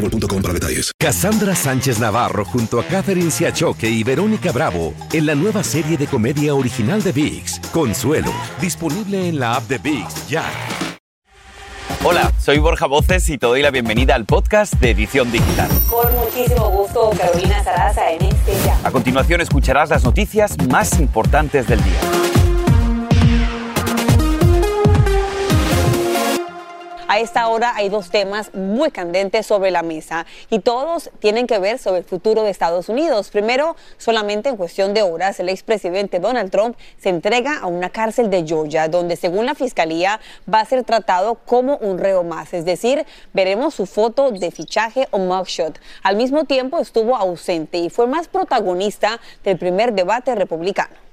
boostmobile.com para detalles. Cassandra Sánchez Navarro junto a Catherine Siachoque y Verónica Bravo en la nueva serie de comedia original de VIX, Consuelo, disponible en la app de VIX ya. Hola, soy Borja Voces y te doy la bienvenida al podcast de Edición Digital. Con muchísimo gusto, Carolina Sarasa en este ya. A continuación escucharás las noticias más importantes del día. A esta hora hay dos temas muy candentes sobre la mesa y todos tienen que ver sobre el futuro de Estados Unidos. Primero, solamente en cuestión de horas, el expresidente Donald Trump se entrega a una cárcel de Georgia, donde según la fiscalía va a ser tratado como un reo más, es decir, veremos su foto de fichaje o mugshot. Al mismo tiempo estuvo ausente y fue más protagonista del primer debate republicano.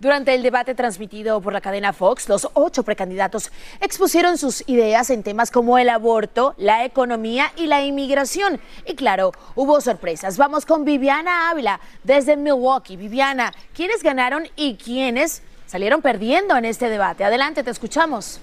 Durante el debate transmitido por la cadena Fox, los ocho precandidatos expusieron sus ideas en temas como el aborto, la economía y la inmigración. Y claro, hubo sorpresas. Vamos con Viviana Ávila desde Milwaukee. Viviana, ¿quiénes ganaron y quiénes salieron perdiendo en este debate? Adelante, te escuchamos.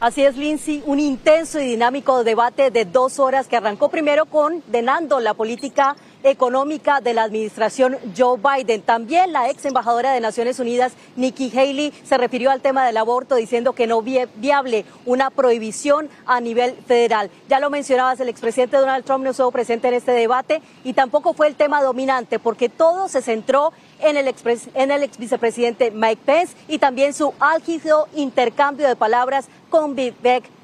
Así es, Lindsay, un intenso y dinámico debate de dos horas que arrancó primero condenando la política económica de la administración Joe Biden. También la ex embajadora de Naciones Unidas, Nikki Haley, se refirió al tema del aborto diciendo que no viable una prohibición a nivel federal. Ya lo mencionabas, el expresidente Donald Trump no estuvo presente en este debate y tampoco fue el tema dominante porque todo se centró en el, ex, en el ex vicepresidente Mike Pence y también su álgido intercambio de palabras con Vivek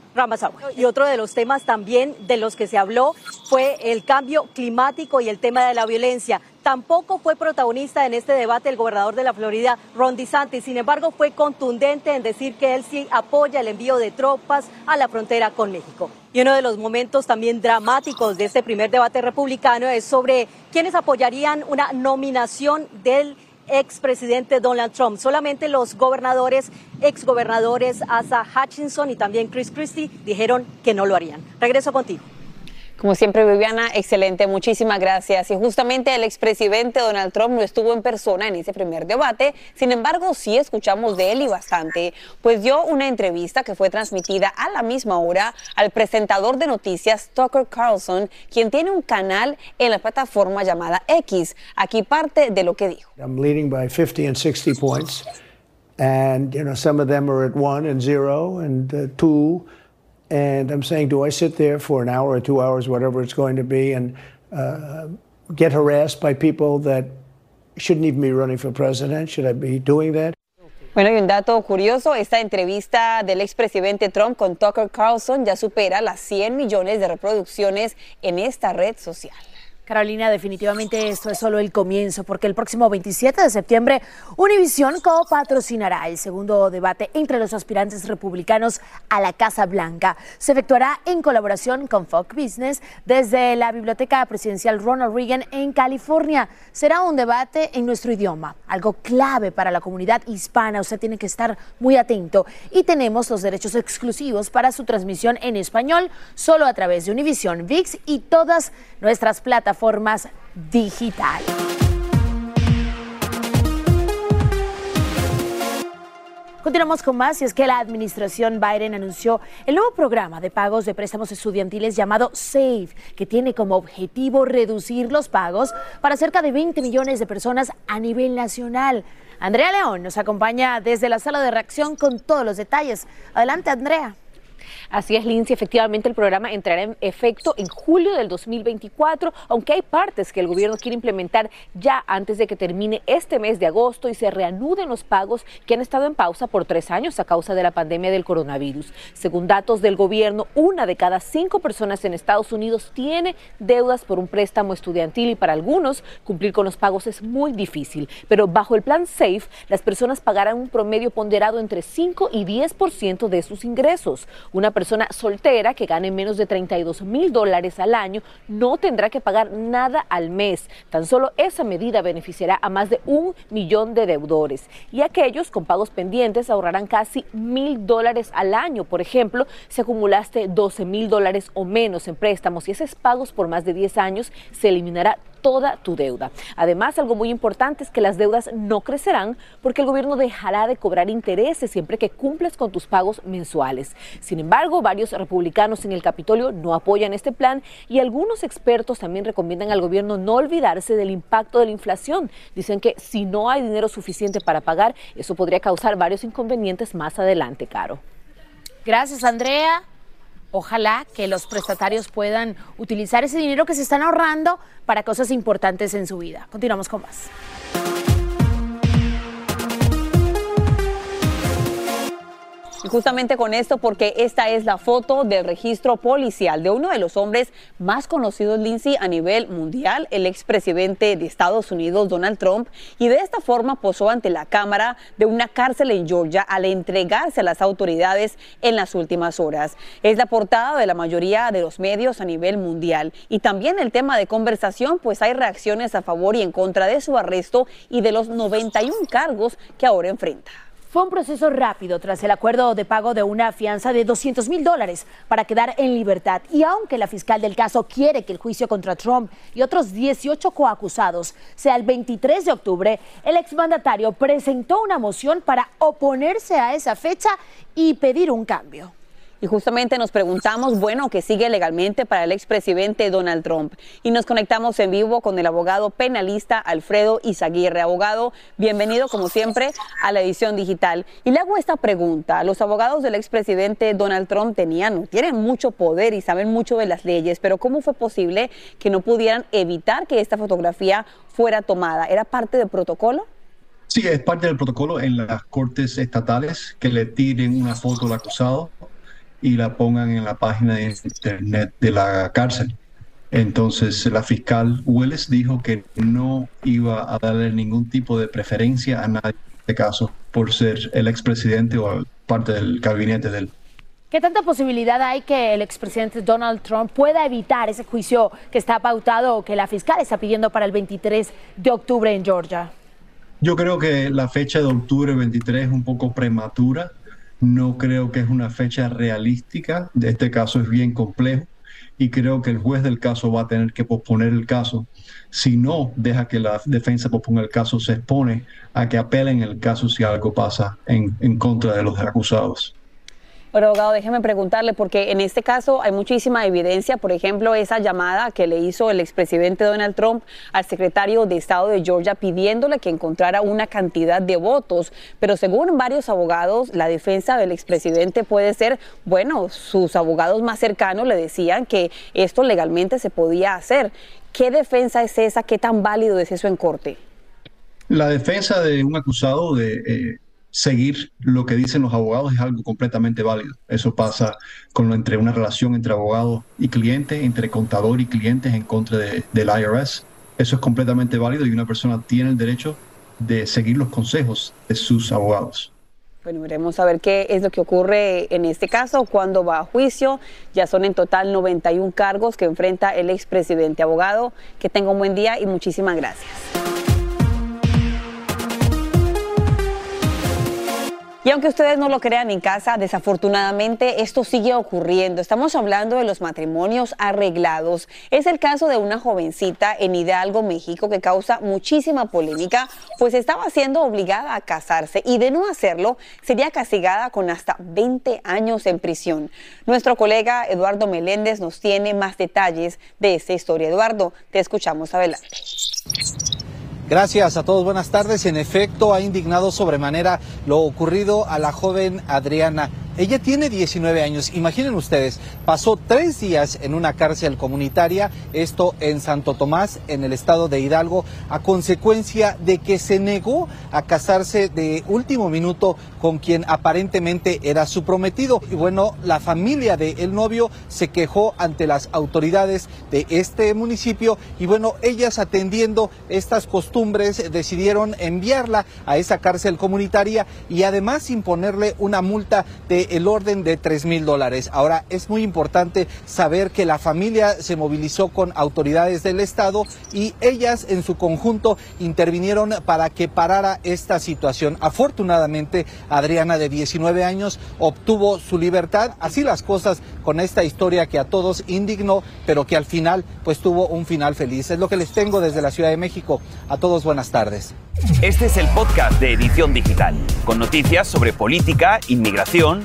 y otro de los temas también de los que se habló fue el cambio climático y el tema de la violencia. Tampoco fue protagonista en este debate el gobernador de la Florida, Ron DeSantis. Sin embargo, fue contundente en decir que él sí apoya el envío de tropas a la frontera con México. Y uno de los momentos también dramáticos de este primer debate republicano es sobre quienes apoyarían una nominación del expresidente Donald Trump. Solamente los gobernadores, exgobernadores Asa Hutchinson y también Chris Christie dijeron que no lo harían. Regreso contigo. Como siempre, Viviana, excelente, muchísimas gracias. Y justamente el expresidente Donald Trump no estuvo en persona en ese primer debate, sin embargo, sí escuchamos de él y bastante, pues dio una entrevista que fue transmitida a la misma hora al presentador de noticias Tucker Carlson, quien tiene un canal en la plataforma llamada X. Aquí parte de lo que dijo. I'm leading by 50 and 60 points, and you know some of them are at one and zero and uh, two. And I'm saying, do I sit there for an hour or two hours, whatever it's going to be, and uh, get harassed by people that shouldn't even be running for president? Should I be doing that? Bueno, y un dato curioso, esta entrevista del expresidente Trump con Tucker Carlson ya supera las 100 millones de reproducciones en esta red social. Carolina, definitivamente esto es solo el comienzo, porque el próximo 27 de septiembre Univision co-patrocinará el segundo debate entre los aspirantes republicanos a la Casa Blanca. Se efectuará en colaboración con Fox Business desde la Biblioteca Presidencial Ronald Reagan en California. Será un debate en nuestro idioma, algo clave para la comunidad hispana. Usted tiene que estar muy atento. Y tenemos los derechos exclusivos para su transmisión en español, solo a través de Univision, VIX y todas nuestras plataformas plataformas digitales. Continuamos con más y es que la administración Biden anunció el nuevo programa de pagos de préstamos estudiantiles llamado SAVE, que tiene como objetivo reducir los pagos para cerca de 20 millones de personas a nivel nacional. Andrea León nos acompaña desde la sala de reacción con todos los detalles. Adelante, Andrea. Así es, Lindsay. Efectivamente, el programa entrará en efecto en julio del 2024, aunque hay partes que el gobierno quiere implementar ya antes de que termine este mes de agosto y se reanuden los pagos que han estado en pausa por tres años a causa de la pandemia del coronavirus. Según datos del gobierno, una de cada cinco personas en Estados Unidos tiene deudas por un préstamo estudiantil y para algunos cumplir con los pagos es muy difícil. Pero bajo el plan SAFE, las personas pagarán un promedio ponderado entre 5 y 10% de sus ingresos. Una persona soltera que gane menos de 32 mil dólares al año no tendrá que pagar nada al mes. Tan solo esa medida beneficiará a más de un millón de deudores. Y aquellos con pagos pendientes ahorrarán casi mil dólares al año. Por ejemplo, si acumulaste 12 mil dólares o menos en préstamos y esos pagos por más de 10 años, se eliminará toda tu deuda. Además, algo muy importante es que las deudas no crecerán porque el gobierno dejará de cobrar intereses siempre que cumples con tus pagos mensuales. Sin embargo, varios republicanos en el Capitolio no apoyan este plan y algunos expertos también recomiendan al gobierno no olvidarse del impacto de la inflación. Dicen que si no hay dinero suficiente para pagar, eso podría causar varios inconvenientes más adelante, Caro. Gracias, Andrea. Ojalá que los prestatarios puedan utilizar ese dinero que se están ahorrando para cosas importantes en su vida. Continuamos con más. Justamente con esto, porque esta es la foto del registro policial de uno de los hombres más conocidos, Lindsay, a nivel mundial, el expresidente de Estados Unidos, Donald Trump, y de esta forma posó ante la cámara de una cárcel en Georgia al entregarse a las autoridades en las últimas horas. Es la portada de la mayoría de los medios a nivel mundial y también el tema de conversación, pues hay reacciones a favor y en contra de su arresto y de los 91 cargos que ahora enfrenta. Fue un proceso rápido tras el acuerdo de pago de una fianza de 200 mil dólares para quedar en libertad. Y aunque la fiscal del caso quiere que el juicio contra Trump y otros 18 coacusados sea el 23 de octubre, el exmandatario presentó una moción para oponerse a esa fecha y pedir un cambio. Y justamente nos preguntamos, bueno, ¿qué sigue legalmente para el expresidente Donald Trump? Y nos conectamos en vivo con el abogado penalista Alfredo Izaguirre. Abogado, bienvenido como siempre a la edición digital. Y le hago esta pregunta. Los abogados del expresidente Donald Trump tenían, tienen mucho poder y saben mucho de las leyes, pero ¿cómo fue posible que no pudieran evitar que esta fotografía fuera tomada? ¿Era parte del protocolo? Sí, es parte del protocolo en las cortes estatales que le tiren una foto al acusado y la pongan en la página de internet de la cárcel. Entonces la fiscal Willis dijo que no iba a darle ningún tipo de preferencia a nadie en este caso por ser el expresidente o parte del gabinete del ¿Qué tanta posibilidad hay que el expresidente Donald Trump pueda evitar ese juicio que está pautado o que la fiscal está pidiendo para el 23 de octubre en Georgia? Yo creo que la fecha de octubre 23 es un poco prematura. No creo que es una fecha realística. De este caso es bien complejo y creo que el juez del caso va a tener que posponer el caso. Si no deja que la defensa posponga el caso, se expone a que apelen el caso si algo pasa en, en contra de los acusados. Abogado, déjeme preguntarle, porque en este caso hay muchísima evidencia, por ejemplo, esa llamada que le hizo el expresidente Donald Trump al secretario de Estado de Georgia pidiéndole que encontrara una cantidad de votos. Pero según varios abogados, la defensa del expresidente puede ser, bueno, sus abogados más cercanos le decían que esto legalmente se podía hacer. ¿Qué defensa es esa? ¿Qué tan válido es eso en corte? La defensa de un acusado de... Eh, seguir lo que dicen los abogados es algo completamente válido. Eso pasa con entre una relación entre abogado y cliente, entre contador y clientes en contra de, del IRS. Eso es completamente válido y una persona tiene el derecho de seguir los consejos de sus abogados. Bueno, veremos a ver qué es lo que ocurre en este caso, cuando va a juicio. Ya son en total 91 cargos que enfrenta el expresidente abogado. Que tenga un buen día y muchísimas gracias. Y aunque ustedes no lo crean en casa, desafortunadamente esto sigue ocurriendo. Estamos hablando de los matrimonios arreglados. Es el caso de una jovencita en Hidalgo, México, que causa muchísima polémica, pues estaba siendo obligada a casarse y de no hacerlo sería castigada con hasta 20 años en prisión. Nuestro colega Eduardo Meléndez nos tiene más detalles de esta historia. Eduardo, te escuchamos adelante. Gracias a todos, buenas tardes. En efecto, ha indignado sobremanera lo ocurrido a la joven Adriana Ella tiene 19 años. Imaginen ustedes, pasó tres días en una cárcel comunitaria, esto en Santo Tomás, en el estado de Hidalgo, a consecuencia de que se negó a casarse de último minuto con quien aparentemente era su prometido. Y bueno, la familia del novio se quejó ante las autoridades de este municipio y bueno, ellas atendiendo estas costumbres decidieron enviarla a esa cárcel comunitaria y además imponerle una multa de el orden de 3 mil dólares. Ahora, es muy importante saber que la familia se movilizó con autoridades del Estado y ellas en su conjunto intervinieron para que parara esta situación. Afortunadamente, Adriana, de 19 años, obtuvo su libertad. Así las cosas con esta historia que a todos indignó, pero que al final, pues tuvo un final feliz. Es lo que les tengo desde la Ciudad de México. A todos, buenas tardes. Este es el podcast de Edición Digital, con noticias sobre política, inmigración,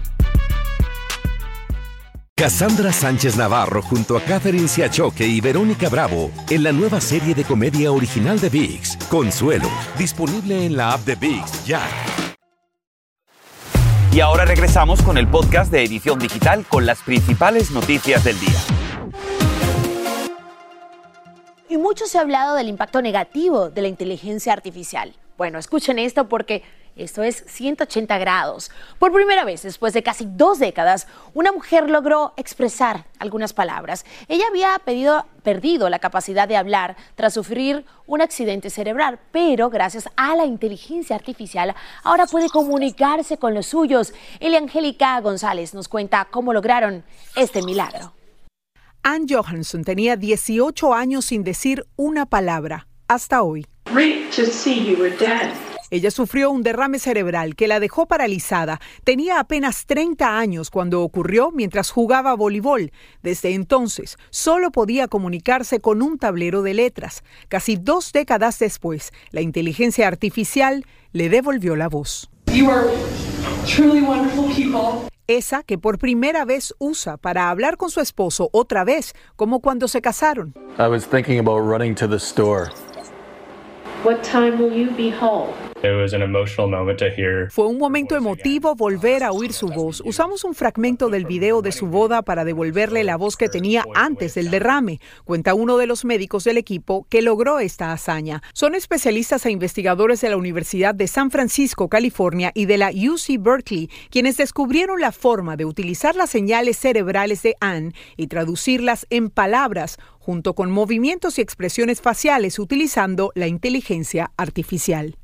Cassandra Sánchez Navarro junto a Catherine Siachoque y Verónica Bravo en la nueva serie de comedia original de VIX, Consuelo, disponible en la app de VIX ya. Y ahora regresamos con el podcast de Edición Digital con las principales noticias del día. Y mucho se ha hablado del impacto negativo de la inteligencia artificial. Bueno, escuchen esto porque esto es 180 grados. Por primera vez, después de casi dos décadas, una mujer logró expresar algunas palabras. Ella había perdido la capacidad de hablar tras sufrir un accidente cerebral, pero gracias a la inteligencia artificial ahora puede comunicarse con los suyos. Elia Angélica González nos cuenta cómo lograron este milagro. Ann Johansson tenía 18 años sin decir una palabra hasta hoy. Ella sufrió un derrame cerebral que la dejó paralizada. Tenía apenas 30 años cuando ocurrió mientras jugaba voleibol. Desde entonces solo podía comunicarse con un tablero de letras. Casi dos décadas después, la inteligencia artificial le devolvió la voz. Esa que por primera vez usa para hablar con su esposo otra vez, como cuando se casaron. I was thinking about running to the store. What time will you be home? Fue un momento emotivo volver a oír su voz. Usamos un fragmento del video de su boda para devolverle la voz que tenía antes del derrame, cuenta uno de los médicos del equipo que logró esta hazaña. Son especialistas e investigadores de la Universidad de San Francisco, California y de la UC Berkeley, quienes descubrieron la forma de utilizar las señales cerebrales de Anne y traducirlas en palabras junto con movimientos y expresiones faciales utilizando la inteligencia artificial.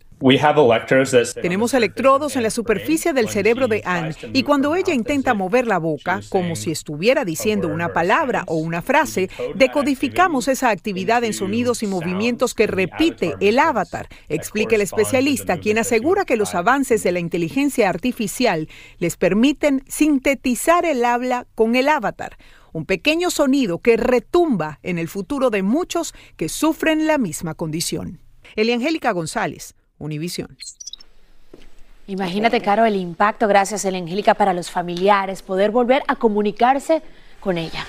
Tenemos electrodos en la superficie del cerebro de Anne y cuando ella intenta mover la boca, como si estuviera diciendo una palabra o una frase, decodificamos esa actividad en sonidos y movimientos que repite el avatar, explica el especialista, quien asegura que los avances de la inteligencia artificial les permiten sintetizar el habla con el avatar un pequeño sonido que retumba en el futuro de muchos que sufren la misma condición. Eliangélica González, Univisión. Imagínate, Caro, el impacto, gracias, Angélica, para los familiares, poder volver a comunicarse con ella.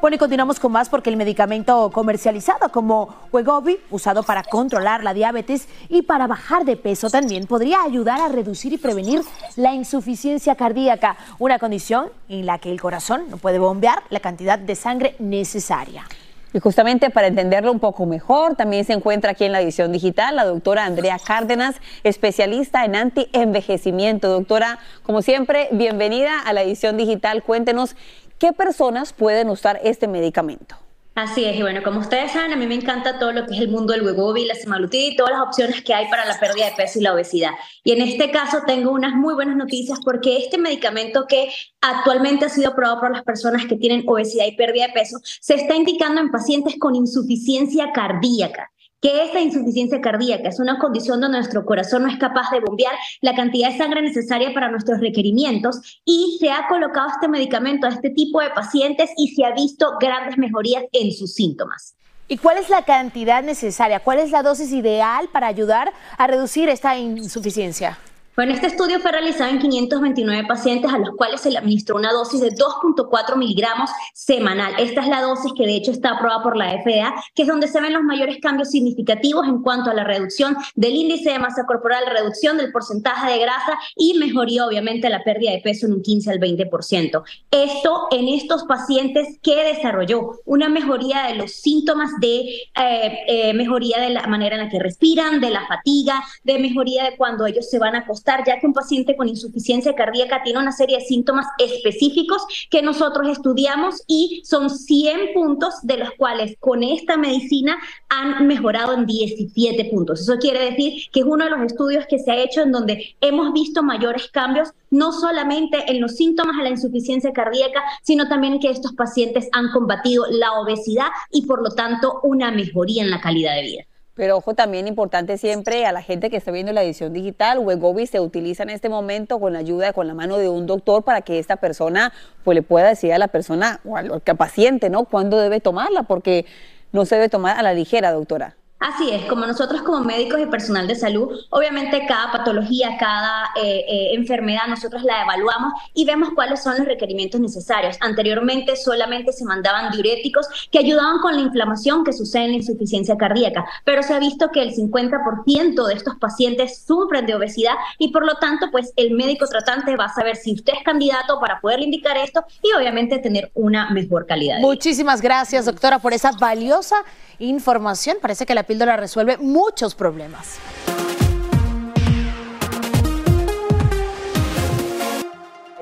Bueno, y continuamos con más porque el medicamento comercializado como Wegovy, usado para controlar la diabetes y para bajar de peso, también podría ayudar a reducir y prevenir la insuficiencia cardíaca, una condición en la que el corazón no puede bombear la cantidad de sangre necesaria. Y justamente para entenderlo un poco mejor, también se encuentra aquí en la edición digital la doctora Andrea Cárdenas, especialista en anti-envejecimiento. Doctora, como siempre, bienvenida a la edición digital. Cuéntenos qué personas pueden usar este medicamento. Así es, y bueno, como ustedes saben, a mí me encanta todo lo que es el mundo del Wegovy, la semaglutida y todas las opciones que hay para la pérdida de peso y la obesidad. Y en este caso tengo unas muy buenas noticias porque este medicamento que actualmente ha sido aprobado por las personas que tienen obesidad y pérdida de peso se está indicando en pacientes con insuficiencia cardíaca que esta insuficiencia cardíaca es una condición donde nuestro corazón no es capaz de bombear la cantidad de sangre necesaria para nuestros requerimientos y se ha colocado este medicamento a este tipo de pacientes y se ha visto grandes mejorías en sus síntomas. ¿Y cuál es la cantidad necesaria? ¿Cuál es la dosis ideal para ayudar a reducir esta insuficiencia? Bueno, este estudio fue realizado en 529 pacientes a los cuales se le administró una dosis de 2.4 miligramos semanal. Esta es la dosis que de hecho está aprobada por la FDA, que es donde se ven los mayores cambios significativos en cuanto a la reducción del índice de masa corporal, reducción del porcentaje de grasa y mejoría obviamente la pérdida de peso en un 15 al 20%. Esto en estos pacientes que desarrolló una mejoría de los síntomas de eh, eh, mejoría de la manera en la que respiran, de la fatiga, de mejoría de cuando ellos se van a ya que un paciente con insuficiencia cardíaca tiene una serie de síntomas específicos que nosotros estudiamos y son 100 puntos de los cuales con esta medicina han mejorado en 17 puntos. Eso quiere decir que es uno de los estudios que se ha hecho en donde hemos visto mayores cambios, no solamente en los síntomas de la insuficiencia cardíaca, sino también que estos pacientes han combatido la obesidad y por lo tanto una mejoría en la calidad de vida. Pero ojo, también importante siempre a la gente que está viendo la edición digital, Wegovi se utiliza en este momento con la ayuda, con la mano de un doctor para que esta persona pues le pueda decir a la persona o al, al paciente, ¿no? Cuándo debe tomarla, porque no se debe tomar a la ligera, doctora. Así es, como nosotros como médicos y personal de salud, obviamente cada patología, cada eh, eh, enfermedad, nosotros la evaluamos y vemos cuáles son los requerimientos necesarios. Anteriormente solamente se mandaban diuréticos que ayudaban con la inflamación que sucede en la insuficiencia cardíaca, pero se ha visto que el 50% de estos pacientes sufren de obesidad y por lo tanto, pues el médico tratante va a saber si usted es candidato para poderle indicar esto y obviamente tener una mejor calidad. De Muchísimas gracias, doctora, por esa valiosa información. Parece que la píldora resuelve muchos problemas.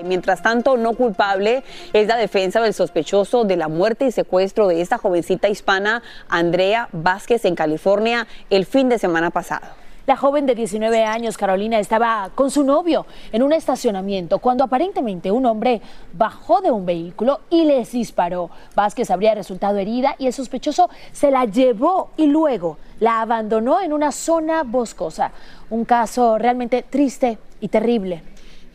Mientras tanto, no culpable es la defensa del sospechoso de la muerte y secuestro de esta jovencita hispana, Andrea Vázquez, en California, el fin de semana pasado. La joven de 19 años, Carolina, estaba con su novio en un estacionamiento cuando aparentemente un hombre bajó de un vehículo y les disparó. Vázquez habría resultado herida y el sospechoso se la llevó y luego la abandonó en una zona boscosa. Un caso realmente triste y terrible.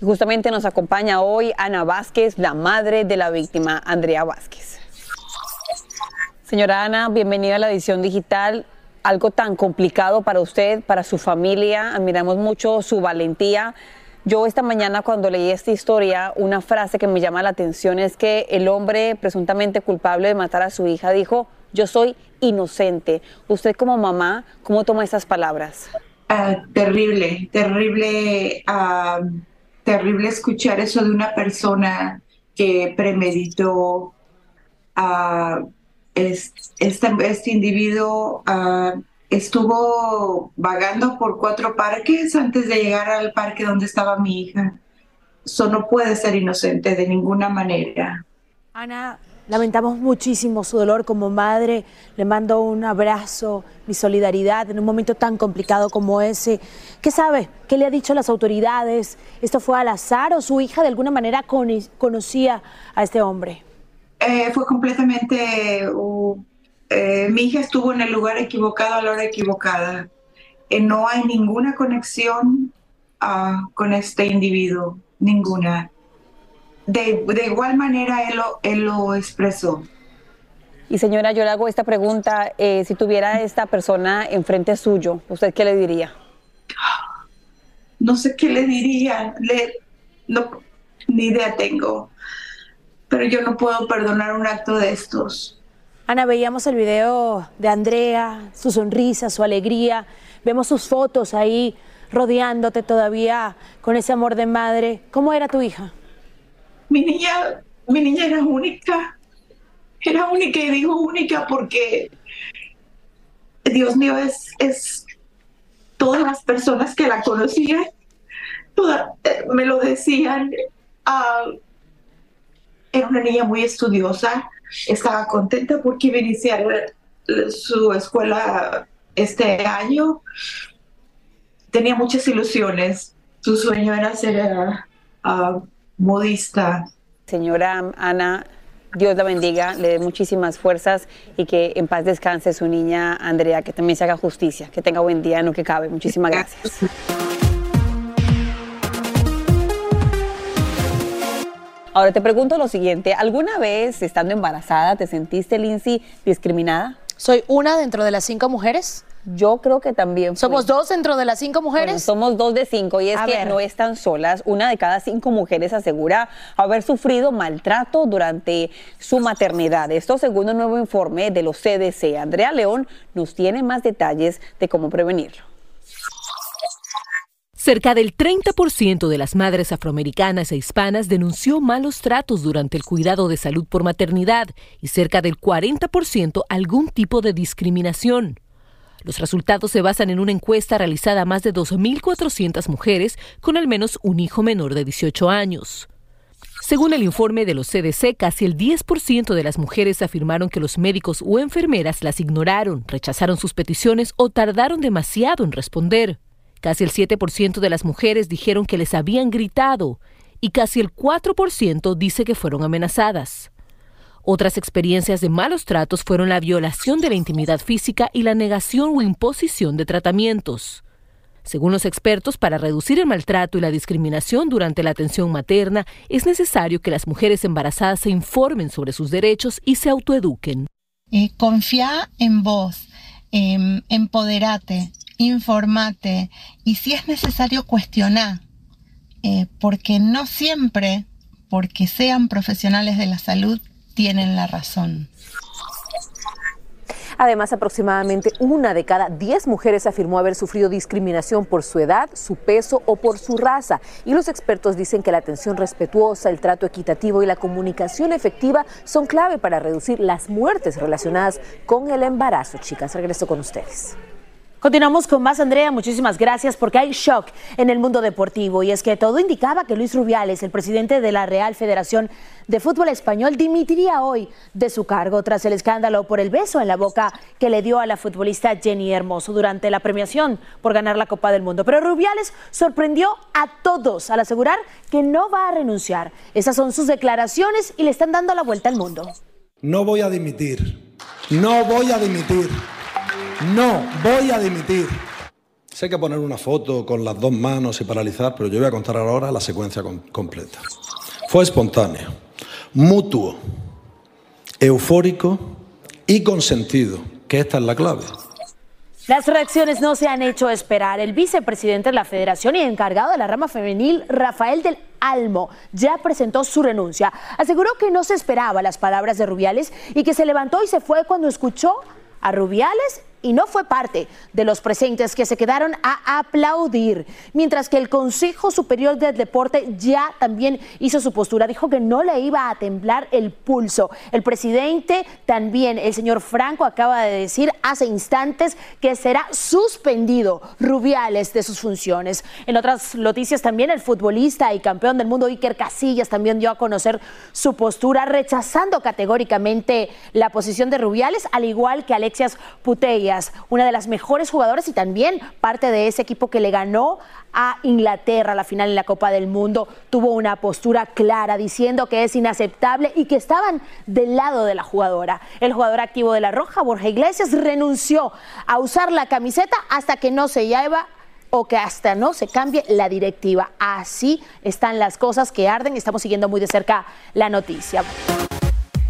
Justamente nos acompaña hoy Ana Vázquez, la madre de la víctima, Andrea Vázquez. Señora Ana, bienvenida a la edición digital algo tan complicado para usted, para su familia. Admiramos mucho su valentía. Yo esta mañana cuando leí esta historia, una frase que me llama la atención es que el hombre presuntamente culpable de matar a su hija dijo, yo soy inocente. Usted como mamá, ¿cómo toma esas palabras? Uh, terrible, terrible, uh, terrible escuchar eso de una persona que premeditó uh, este, este individuo uh, estuvo vagando por cuatro parques antes de llegar al parque donde estaba mi hija. Eso no puede ser inocente de ninguna manera. Ana, lamentamos muchísimo su dolor como madre. Le mando un abrazo, mi solidaridad en un momento tan complicado como ese. ¿Qué sabe? ¿Qué le ha dicho las autoridades? ¿Esto fue al azar o su hija de alguna manera conocía a este hombre? Eh, fue completamente, uh, eh, mi hija estuvo en el lugar equivocado a la hora equivocada. Eh, no hay ninguna conexión uh, con este individuo, ninguna. De, de igual manera él lo, él lo, expresó. Y señora, yo le hago esta pregunta, si tuviera esta persona enfrente suyo, ¿usted qué le diría? No sé qué le diría, le, no, ni idea tengo pero yo no puedo perdonar un acto de estos. Ana, veíamos el video de Andrea, su sonrisa, su alegría, vemos sus fotos ahí rodeándote todavía con ese amor de madre. ¿Cómo era tu hija? Mi niña, mi niña era única, era única y digo única porque, Dios mío, es, es todas las personas que la conocían, toda, eh, me lo decían. Uh, era una niña muy estudiosa, estaba contenta porque iba a iniciar su escuela este año. Tenía muchas ilusiones. Su sueño era ser uh, modista. Señora Ana, Dios la bendiga, le dé muchísimas fuerzas y que en paz descanse su niña Andrea, que también se haga justicia, que tenga buen día en lo que cabe. Muchísimas gracias. Ahora te pregunto lo siguiente, ¿alguna vez estando embarazada te sentiste, Lindsay, discriminada? ¿Soy una dentro de las cinco mujeres? Yo creo que también. ¿Somos dos dentro de las cinco mujeres? Bueno, somos dos de cinco y es A que ver. no están solas. Una de cada cinco mujeres asegura haber sufrido maltrato durante su maternidad. Esto según un nuevo informe de los CDC. Andrea León nos tiene más detalles de cómo prevenirlo. Cerca del 30% de las madres afroamericanas e hispanas denunció malos tratos durante el cuidado de salud por maternidad y cerca del 40% algún tipo de discriminación. Los resultados se basan en una encuesta realizada a más de 2.400 mujeres con al menos un hijo menor de 18 años. Según el informe de los CDC, casi el 10% de las mujeres afirmaron que los médicos o enfermeras las ignoraron, rechazaron sus peticiones o tardaron demasiado en responder. Casi el 7% de las mujeres dijeron que les habían gritado y casi el 4% dice que fueron amenazadas. Otras experiencias de malos tratos fueron la violación de la intimidad física y la negación o imposición de tratamientos. Según los expertos, para reducir el maltrato y la discriminación durante la atención materna, es necesario que las mujeres embarazadas se informen sobre sus derechos y se autoeduquen. Eh, confía en vos, em, empoderate, informate y si es necesario cuestionar, eh, porque no siempre, porque sean profesionales de la salud, tienen la razón. Además, aproximadamente una de cada diez mujeres afirmó haber sufrido discriminación por su edad, su peso o por su raza. Y los expertos dicen que la atención respetuosa, el trato equitativo y la comunicación efectiva son clave para reducir las muertes relacionadas con el embarazo. Chicas, regreso con ustedes. Continuamos con más, Andrea. Muchísimas gracias porque hay shock en el mundo deportivo y es que todo indicaba que Luis Rubiales, el presidente de la Real Federación de Fútbol Español, dimitiría hoy de su cargo tras el escándalo por el beso en la boca que le dio a la futbolista Jenny Hermoso durante la premiación por ganar la Copa del Mundo. Pero Rubiales sorprendió a todos al asegurar que no va a renunciar. Esas son sus declaraciones y le están dando la vuelta al mundo. No voy a dimitir. No voy a dimitir. No voy a dimitir. Sé que poner una foto con las dos manos y paralizar, pero yo voy a contar ahora la secuencia com- completa. Fue espontáneo, mutuo, eufórico y consentido, que esta es la clave. Las reacciones no se han hecho esperar. El vicepresidente de la federación y encargado de la rama femenil, Rafael del Almo, ya presentó su renuncia. Aseguró que no se esperaba las palabras de Rubiales y que se levantó y se fue cuando escuchó a Rubiales y no fue parte de los presentes que se quedaron a aplaudir, mientras que el Consejo Superior del Deporte ya también hizo su postura, dijo que no le iba a temblar el pulso. El presidente también, el señor Franco, acaba de decir hace instantes que será suspendido Rubiales de sus funciones. En otras noticias también el futbolista y campeón del mundo Iker Casillas también dio a conocer su postura, rechazando categóricamente la posición de Rubiales, al igual que Alexias Una de las mejores jugadoras y también parte de ese equipo que le ganó a Inglaterra la final en la Copa del Mundo, tuvo una postura clara diciendo que es inaceptable y que estaban del lado de la jugadora. El jugador activo de la Roja, Borja Iglesias, renunció a usar la camiseta hasta que no se lleva o que hasta no se cambie la directiva. Así están las cosas que arden. Estamos siguiendo muy de cerca la noticia.